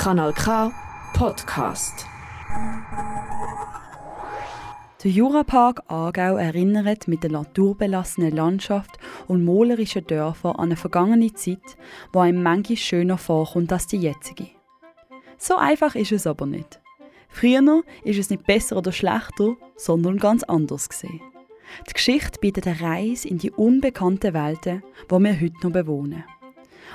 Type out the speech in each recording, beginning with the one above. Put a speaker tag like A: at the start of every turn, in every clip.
A: Kanal K Podcast.
B: Der Jurapark Aargau erinnert mit der naturbelassenen Landschaft und malerischen Dörfern an eine vergangene Zeit, die einem manchmal schöner vorkommt als die jetzige. So einfach ist es aber nicht. Früher ist es nicht besser oder schlechter, sondern ganz anders gesehen. Die Geschichte bietet eine Reise in die unbekannten Welten, die wir heute noch bewohnen.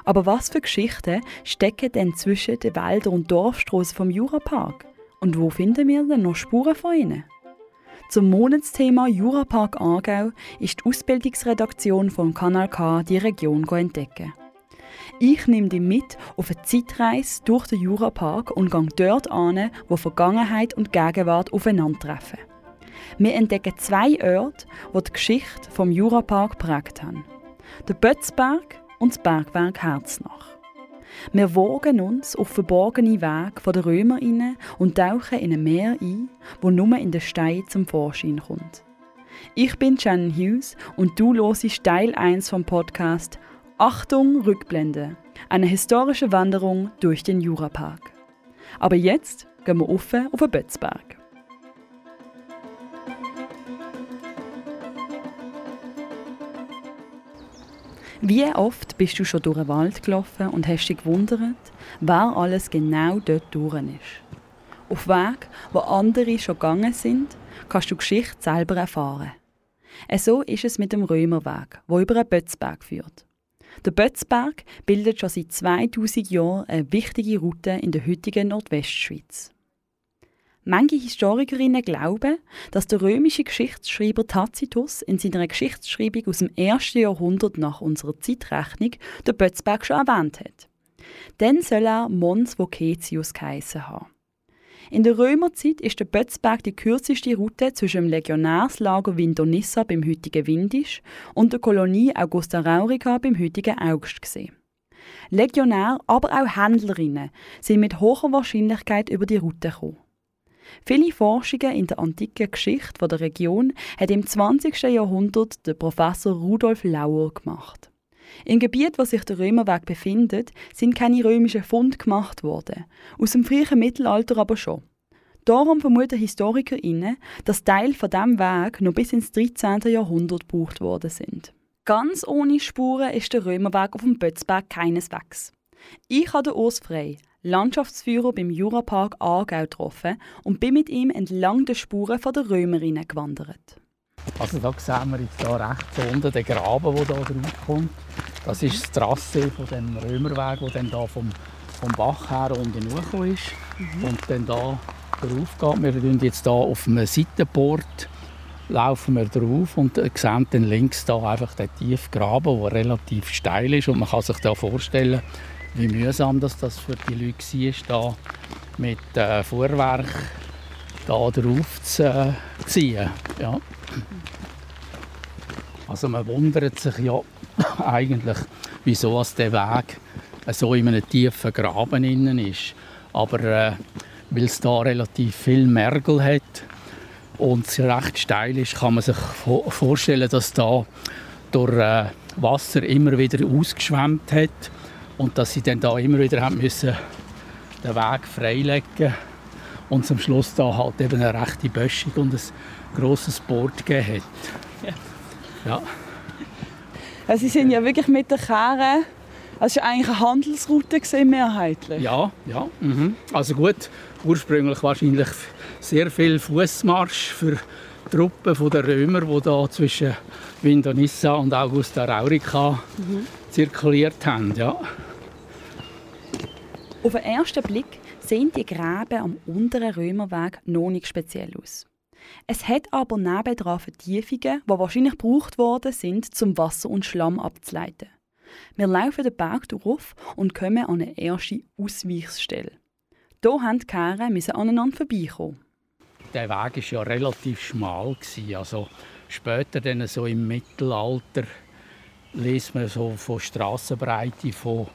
B: Aber was für Geschichten stecken denn zwischen den Wäldern und Dorfstraßen vom Jurapark? Und wo finden wir denn noch Spuren von ihnen? Zum Monatsthema Jurapark Aargau ist die Ausbildungsredaktion von Kanal K die Region entdecken. Ich nehme dich mit auf eine Zeitreise durch den Jurapark und gehe dort an, wo Vergangenheit und Gegenwart aufeinandertreffen. Wir entdecken zwei Orte, die die Geschichte vom Jurapark prägt haben. Der Bötzberg und das Bergwerk Herznach. Wir wogen uns auf verborgene Wege der Römer inne und tauchen in ein Meer ein, wo nur in den Stein zum Vorschein kommt. Ich bin Shannon Hughes und du hörst Teil 1 vom Podcast Achtung Rückblende, eine historische Wanderung durch den Jurapark. Aber jetzt gehen wir auf den Bötzberg. Wie oft bist du schon durch den Wald gelaufen und hast dich gewundert, wer alles genau dort durch ist? Auf Weg, wo andere schon gegangen sind, kannst du Geschichte selber erfahren. So ist es mit dem Römerweg, wo über einen Bötzberg führt. Der Bötzberg bildet schon seit 2000 Jahren eine wichtige Route in der heutigen Nordwestschweiz. Manche Historikerinnen glauben, dass der römische Geschichtsschreiber Tacitus in seiner Geschichtsschreibung aus dem ersten Jahrhundert nach unserer Zeitrechnung den Bötzberg schon erwähnt hat. Dann soll er Mons Vocetius geheissen haben. In der Römerzeit ist der Bötzberg die kürzeste Route zwischen dem Legionärslager Vindonissa beim heutigen Windisch und der Kolonie Augusta Raurica beim heutigen Augst gesehen. Legionär, aber auch Händlerinnen sind mit hoher Wahrscheinlichkeit über die Route gekommen. Viele Forschungen in der antiken Geschichte der Region hat im 20. Jahrhundert der Professor Rudolf Lauer gemacht. Im Gebiet, wo sich der Römerweg befindet, sind keine römischen Funde gemacht worden, aus dem frühen Mittelalter aber schon. Darum vermuten HistorikerInnen, dass Teile von diesem Weg noch bis ins 13. Jahrhundert gebraucht worden sind. Ganz ohne Spuren ist der Römerweg auf dem Bötzberg keineswegs. Ich habe Urs Frey, Landschaftsführer beim Jurapark Aargau getroffen und bin mit ihm entlang der Spuren der Römerinnen gewandert.
C: Also da sehen wir jetzt hier rechts unten den Graben, der hier draufkommt. Das ist das Trasse von dem Römerweg, der dann hier vom, vom Bach her unten hochgekommen ist mhm. und dann hier drauf geht. Wir sind jetzt hier auf einem Seitenbord laufen wir drauf und sehen dann links da einfach den tiefen Graben, der relativ steil ist und man kann sich da vorstellen, wie mühsam das, das für die Leute war, da mit äh, Fuhrwerk da drauf zu äh, ziehen. Ja. Also man wundert sich ja eigentlich, wieso der Weg so in einem tiefen Graben innen ist. Aber äh, weil es da relativ viel Mergel hat und es recht steil ist, kann man sich vorstellen, dass da durch äh, Wasser immer wieder ausgeschwemmt hat und dass sie dann da immer wieder haben müssen den Weg freilegen und zum Schluss da halt eben eine rechte Böschung und ein grosses Board gegeben hat. Ja.
B: ja. Sie sind ja wirklich mit der Kehre es war eigentlich eine Handelsroute mehrheitlich.
C: Ja, ja. Mhm. Also gut, ursprünglich wahrscheinlich sehr viel Fußmarsch für Truppen der Römer, die da zwischen Vindonissa und Augusta Raurica mhm. zirkuliert haben. Ja.
B: Auf den ersten Blick sehen die Gräben am unteren Römerweg noch nicht speziell aus. Es hat aber nebendran Vertiefungen, die wahrscheinlich gebraucht worden sind, um Wasser und Schlamm abzuleiten. Wir laufen den Berg durch und kommen an eine erste Ausweichsstelle. Hier mussten die Kerne aneinander vorbeikommen.
C: Der Weg war ja relativ schmal. Also später, dann so im Mittelalter, liest man so von Strassenbreite von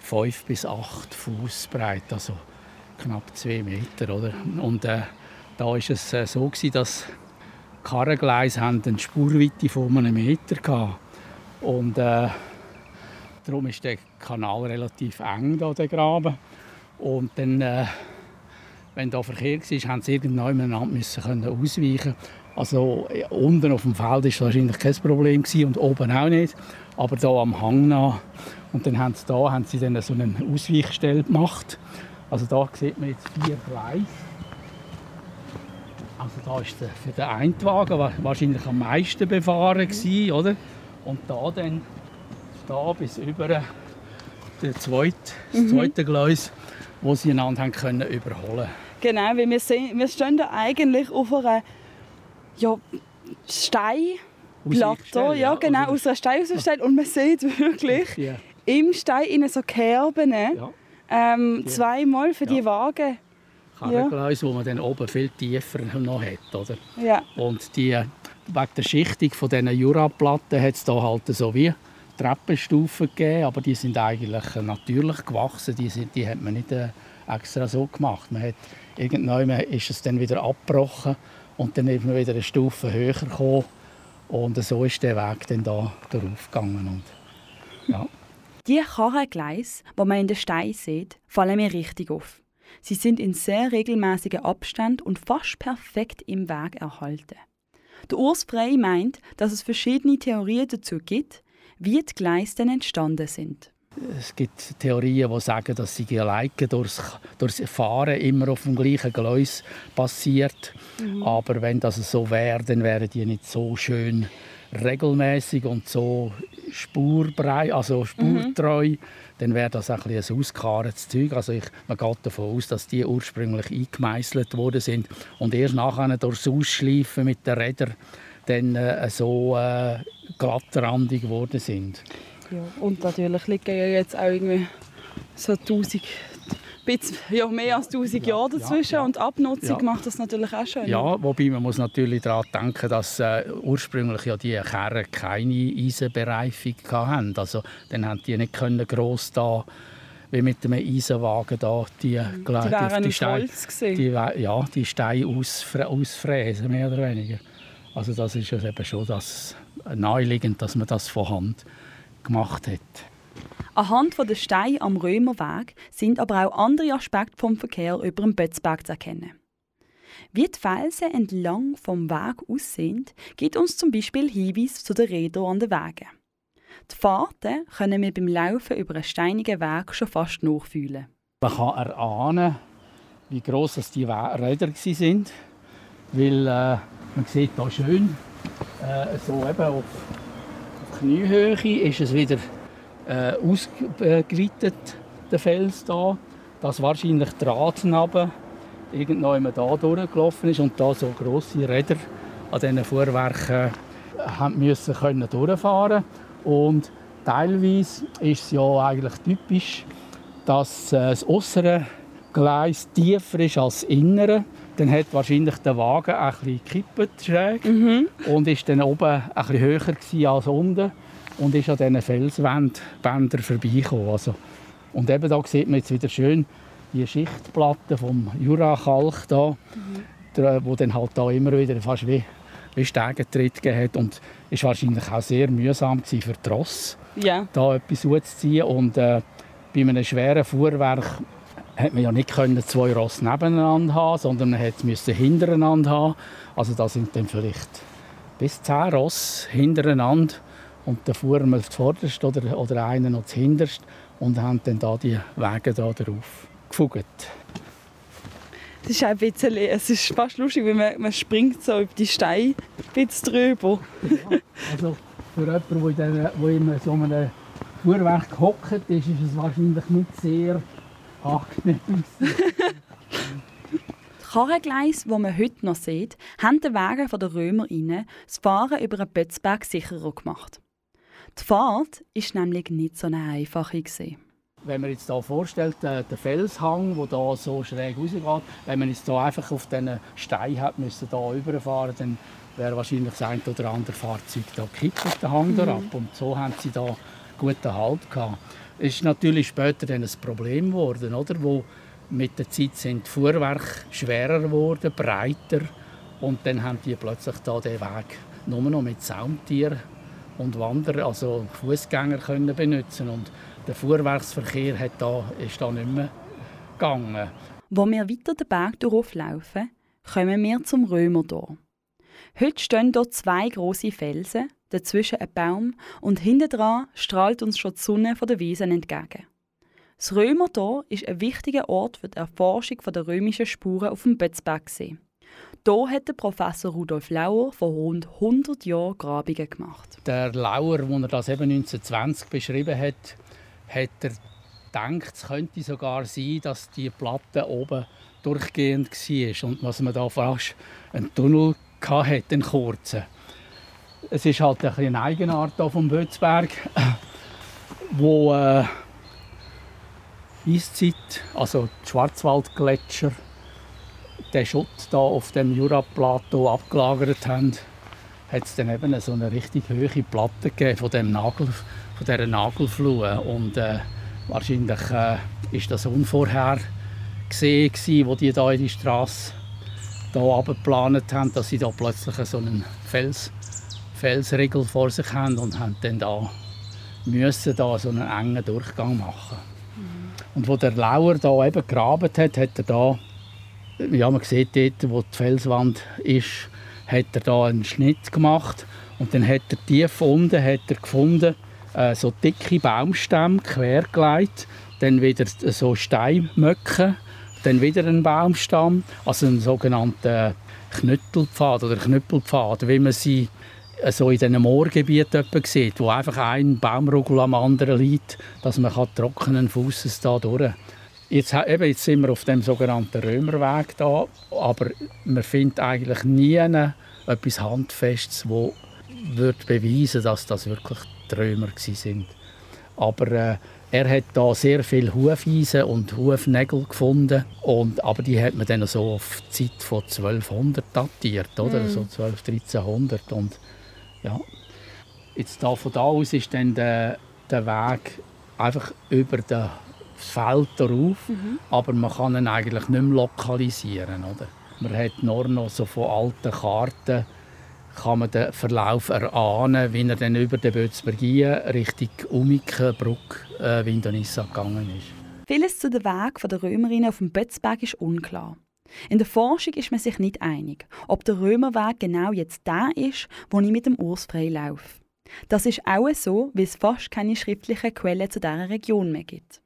C: 5 bis 8 Fuß breit, also knapp 2 Meter. Oder? Und äh, da war es äh, so, gewesen, dass Karrengleise eine Spurweite von einem Meter hatten. Und äh, darum ist der Kanal relativ eng, da, der Graben. Und dann, äh, wenn da Verkehr war, haben sie irgendwann müssen können ausweichen Also äh, unten auf dem Feld war wahrscheinlich kein Problem gewesen, und oben auch nicht. Aber hier am Hang nach. Und dann haben sie da haben sie dann so eine Ausweichstelle gemacht. Also da sieht man jetzt vier Gleise. Also da ist der, für den Eintwagen wahrscheinlich am meisten befahren gewesen, oder? Und da dann da bis über den zweiten, mhm. zweite Gleis, wo sie einander haben können überholen.
B: Genau, weil wir, sehen, wir stehen da eigentlich auf einer ja, Steinplatte, ja, genau, aus einer Steinausstellung und man sieht wirklich ja. im Stein in so Kerben ja. ähm, zweimal für die Wagen
C: Karrengleis, ja. wo man dann oben viel tiefer noch hat. Oder?
B: Ja.
C: Und die, wegen der Schichtung von diesen Juraplatten hat es da halt so wie Treppenstufen gegeben, aber die sind eigentlich natürlich gewachsen. Die, sind, die hat man nicht äh, extra so gemacht. Man hat, irgendwann ist es dann wieder abgebrochen und dann ist wieder eine Stufe höher gekommen. Und so ist der Weg dann da darauf gegangen. Und, ja.
B: Die Karrengleise, die man in den Stein sieht, fallen mir richtig auf. Sie sind in sehr regelmäßigen Abstand und fast perfekt im Weg erhalten. Der Urs Frey meint, dass es verschiedene Theorien dazu gibt, wie die Gleise denn entstanden sind.
C: Es gibt Theorien, die sagen, dass sie alleine durchs, durchs Fahren immer auf dem gleichen Gleis passiert. Mhm. Aber wenn das so wäre, dann wären die nicht so schön regelmäßig und so spurbrei, also spurtreu. Mhm dann wäre das ein, ein ausgekahretes Zeug. Also ich, man geht davon aus, dass die ursprünglich eingemeißelt worden sind und erst nachher durchs Ausschleifen mit den Rädern dann äh, so äh, glattrandig geworden sind.
B: Ja, und natürlich liegen ja jetzt auch irgendwie so 1000 bisschen, ja, mehr als 1000 ja, Jahre dazwischen ja, und Abnutzung ja. macht das natürlich auch schön.
C: Ja, wobei man muss natürlich daran denken, dass äh, ursprünglich ja die Kerren keine Eisenbereifung hatten. Also dann haben die nicht können gross da wie mit einem Eisenwagen da die,
B: mhm. die, die, die Steine,
C: die, ja, die Steine ausfr ausfräsen, mehr oder weniger. Also das ist eben schon das naheliegend, dass man das von Hand gemacht hat.
B: Anhand der Steine am Römerweg sind aber auch andere Aspekte vom Verkehr über den Bötzberg zu erkennen. Wie die Felsen entlang vom Weg aussehen, gibt uns zum Beispiel Hinweise zu den Rädern an den Wegen. Die Fahrten können wir beim Laufen über einen steinigen Weg schon fast nachfühlen.
C: Man kann erahnen, wie gross die Räder waren, weil äh, man sieht hier schön, äh, so eben auf, Kniehöhe ist es wieder äh, ausgeweitet, der Fels da, dass wahrscheinlich Drahtnaben irgendwann da durchgelaufen ist und da so grosse Räder an diesen Fuhrwerken haben müssen können durchfahren und teilweise ist es ja eigentlich typisch, dass äh, das äußere Gleis tiefer ist als das innere. Dann hat wahrscheinlich der Wagen ein bisschen gekippt schräg mhm. und ist dann oben ein bisschen höher als unten und ist an diesen Felsbändern vorbeigekommen. Also, und eben da sieht man jetzt wieder schön die Schichtplatte vom Jurakalk da, mhm. der, wo dann halt da immer wieder fast wie, wie Stegentritt hat und ist wahrscheinlich auch sehr mühsam für die Ross,
B: ja.
C: da etwas zuzuziehen und äh, bei einem schweren Fuhrwerk hat man ja nicht können zwei Ross nebeneinander haben, sondern man musste hintereinander haben. Also da sind dann vielleicht bis zehn Ross hintereinander und dann fuhren wir zuvorderst oder, oder einer noch zuhinterst und haben dann da die Wege da drauf gefugt.
B: Das ist ein bisschen, es ist fast lustig, weil man, man springt so über die Steine ein drüber.
C: Ja, also für jemanden, der, in so einem Fuhrwerk gehockt ist, ist es wahrscheinlich nicht sehr angenehm.
B: Die Karrengleise, die man heute noch sieht, haben den Wagen der Römer rein, das Fahren über den Bötzberg sicherer gemacht. Die Fahrt war nämlich nicht so eine einfache.
C: Wenn man jetzt hier vorstellt, äh, der Felshang, der hier so schräg rausgeht, wenn man jetzt hier einfach auf diesen Stein hat müssen, hier überfahren, dann wäre wahrscheinlich das ein oder andere Fahrzeug hier gekippt, den Hang mhm. ab. Und so haben sie da guten Halt gehabt. Ist natürlich später dann ein Problem geworden, oder? Wo mit der Zeit sind die Fuhrwerke schwerer geworden, breiter und dann haben die plötzlich da den Weg nur noch mit Saumtieren und Wanderer, also Fußgänger können benutzen und der Fuhrwerksverkehr hat da, ist da nicht mehr gegangen.
B: Wo wir weiter den Berg durchlaufen, kommen wir zum Römertor. Heute stehen dort zwei große Felsen, dazwischen ein Baum und hinten dran strahlt uns schon die Sonne von der Wiesen entgegen. Das Römertor ist ein wichtiger Ort für die Erforschung der römischen Spuren auf dem Bötzbergsee. Hier hat der Professor Rudolf Lauer vor rund 100 Jahren Grabungen gemacht.
C: Der Lauer, als er das eben 1920 beschrieben hat, hat er gedacht, es könnte sogar sein, dass die Platte oben durchgehend war und was man da fast einen Tunnel hatte, einen kurzen. Es ist halt ein eine Eigenart hier vom Bötzberg, wo äh, Eiszeit, also Schwarzwaldgletscher, den Schutt da auf dem Juraplateau abgelagert haben, hat es dann eben so eine richtig hohe Platte gegeben von, dem Nagel, von dieser Nagelflur. Und äh, wahrscheinlich äh, ist das unvorher gesehen, wo die da in die Straße da geplant haben, dass sie da plötzlich so einen Fels, Felsriegel vor sich haben und haben dann da müssen da so einen engen Durchgang machen. Mhm. Und wo der Lauer da eben gegraben hat, hat er da ja, man sieht dort, wo die Felswand ist, hat er da einen Schnitt gemacht und dann hat er tief unten hat er gefunden, äh, so dicke Baumstämme quergelegt, dann wieder so Steinmöcke, dann wieder ein Baumstamm, also einen sogenannten Knüttelpfad oder Knüppelpfad, wie man sie äh, so in diesen Moorgebieten sieht, wo einfach ein Baumrugel am anderen liegt, dass man trockenen Fußes da durch Jetzt, eben, jetzt sind wir auf dem sogenannten Römerweg da, aber man findet eigentlich nie etwas Handfestes, wo wird beweisen, dass das wirklich die Römer sind. Aber äh, er hat da sehr viel Hufeisen und Hufnägel gefunden und aber die hat man dann so auf die Zeit von 1200 datiert, oder mm. so 12 1300 und ja jetzt da von da aus ist dann der, der Weg einfach über den Feld darauf, mhm. aber man kann ihn eigentlich nicht mehr lokalisieren. Oder? Man hat nur noch so von alten Karten kann man den Verlauf erahnen, wie er dann über den Bötzbergien Richtung Umikenbrück äh, Vindonissa gegangen ist.
B: Vieles zu dem Weg der Römerinnen auf dem Bötzberg ist unklar. In der Forschung ist man sich nicht einig, ob der Römerweg genau jetzt der ist, wo ich mit dem Urs frei laufe. Das ist auch so, weil es fast keine schriftlichen Quellen zu dieser Region mehr gibt.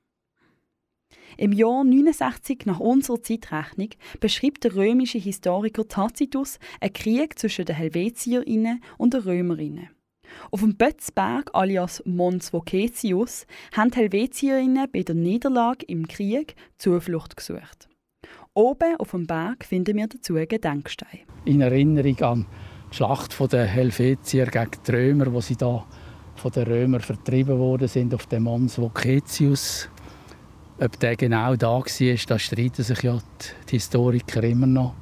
B: Im Jahr 69 nach unserer Zeitrechnung beschreibt der römische Historiker Tacitus einen Krieg zwischen den Helvetierinnen und den Römerinnen. Auf dem Bötzberg alias Mons Vocetius haben die Helvetierinnen bei der Niederlage im Krieg Zuflucht gesucht. Oben auf dem Berg finden wir dazu einen Gedenkstein.
C: In Erinnerung an die Schlacht der Helvetier gegen die Römer, wo sie da von den Römern vertrieben worden sind auf dem Mons Vocetius ob der genau da war, da streiten sich ja die Historiker immer noch.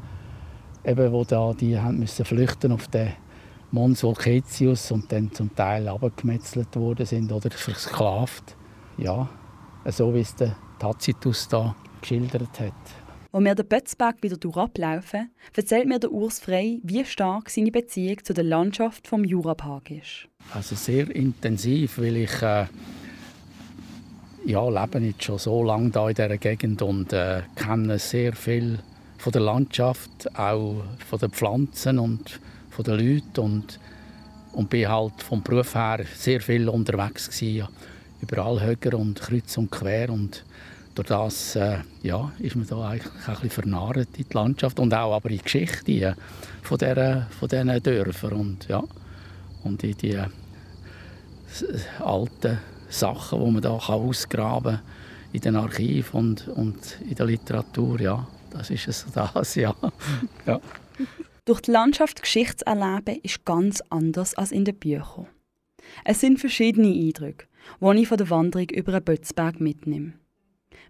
C: Eben, wo da die haben müssen flüchten auf den Mons Volcetius und dann zum Teil abgemetzelt worden sind oder versklavt. Ja, so wie es der Tacitus da geschildert hat.
B: Als wir den Bötzberg wieder durchlaufen, erzählt mir der Urs Frey, wie stark seine Beziehung zu der Landschaft vom Jurapark ist.
C: Also sehr intensiv, weil ich äh, ja, lebe jetzt schon so lange da in dieser Gegend und äh, kenne sehr viel von der Landschaft, auch von den Pflanzen und von den Leuten und, und bin halt vom Beruf her sehr viel unterwegs gewesen, überall höher und kreuz und quer und durch das äh, ja, ist man da eigentlich ein bisschen vernarrt in die Landschaft und auch aber in die Geschichte von, der, von diesen Dörfern und, ja, und in die äh, alten Sachen, die man da ausgraben kann in den Archiven und, und in der Literatur. Ja, das ist es das, ja. ja.
B: Durch die Landschaft Geschichte zu erleben, ist ganz anders als in den Büchern. Es sind verschiedene Eindrücke, die ich von der Wanderung über den Bötzberg mitnehme.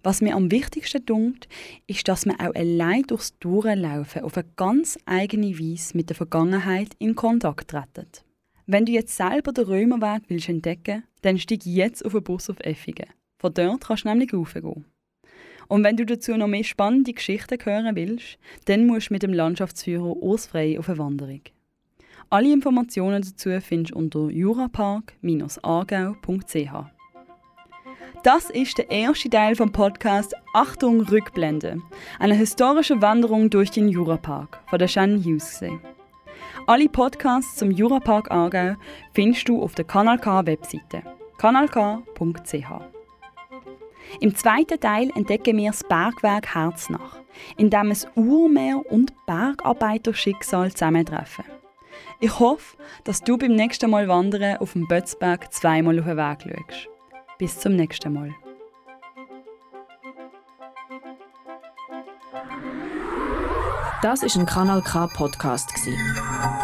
B: Was mir am wichtigsten dunkt, ist, dass man auch allein durchs Durchlaufen auf eine ganz eigene Weise mit der Vergangenheit in Kontakt treten. Wenn du jetzt selber den Römerweg willst entdecken dann steig jetzt auf den Bus auf Effigen. Von dort kannst du nämlich raufgehen. Und wenn du dazu noch mehr spannende Geschichten hören willst, dann musst du mit dem Landschaftsführer Urs Frey auf eine Wanderung. Alle Informationen dazu findest du unter jurapark-aargau.ch. Das ist der erste Teil vom Podcast Achtung Rückblende, eine historische Wanderung durch den Jurapark von der Shannon Hughes. Alle Podcasts zum Jurapark Aargau findest du auf der Kanal K Webseite kanalk.ch. Im zweiten Teil entdecken wir das Bergwerk Herznach, in dem es Urmeer und Bergarbeiterschicksal zusammentreffen. Ich hoffe, dass du beim nächsten Mal wandern auf dem Bötzberg zweimal auf den Weg schaust. Bis zum nächsten Mal.
A: Das ist ein Kanal K Podcast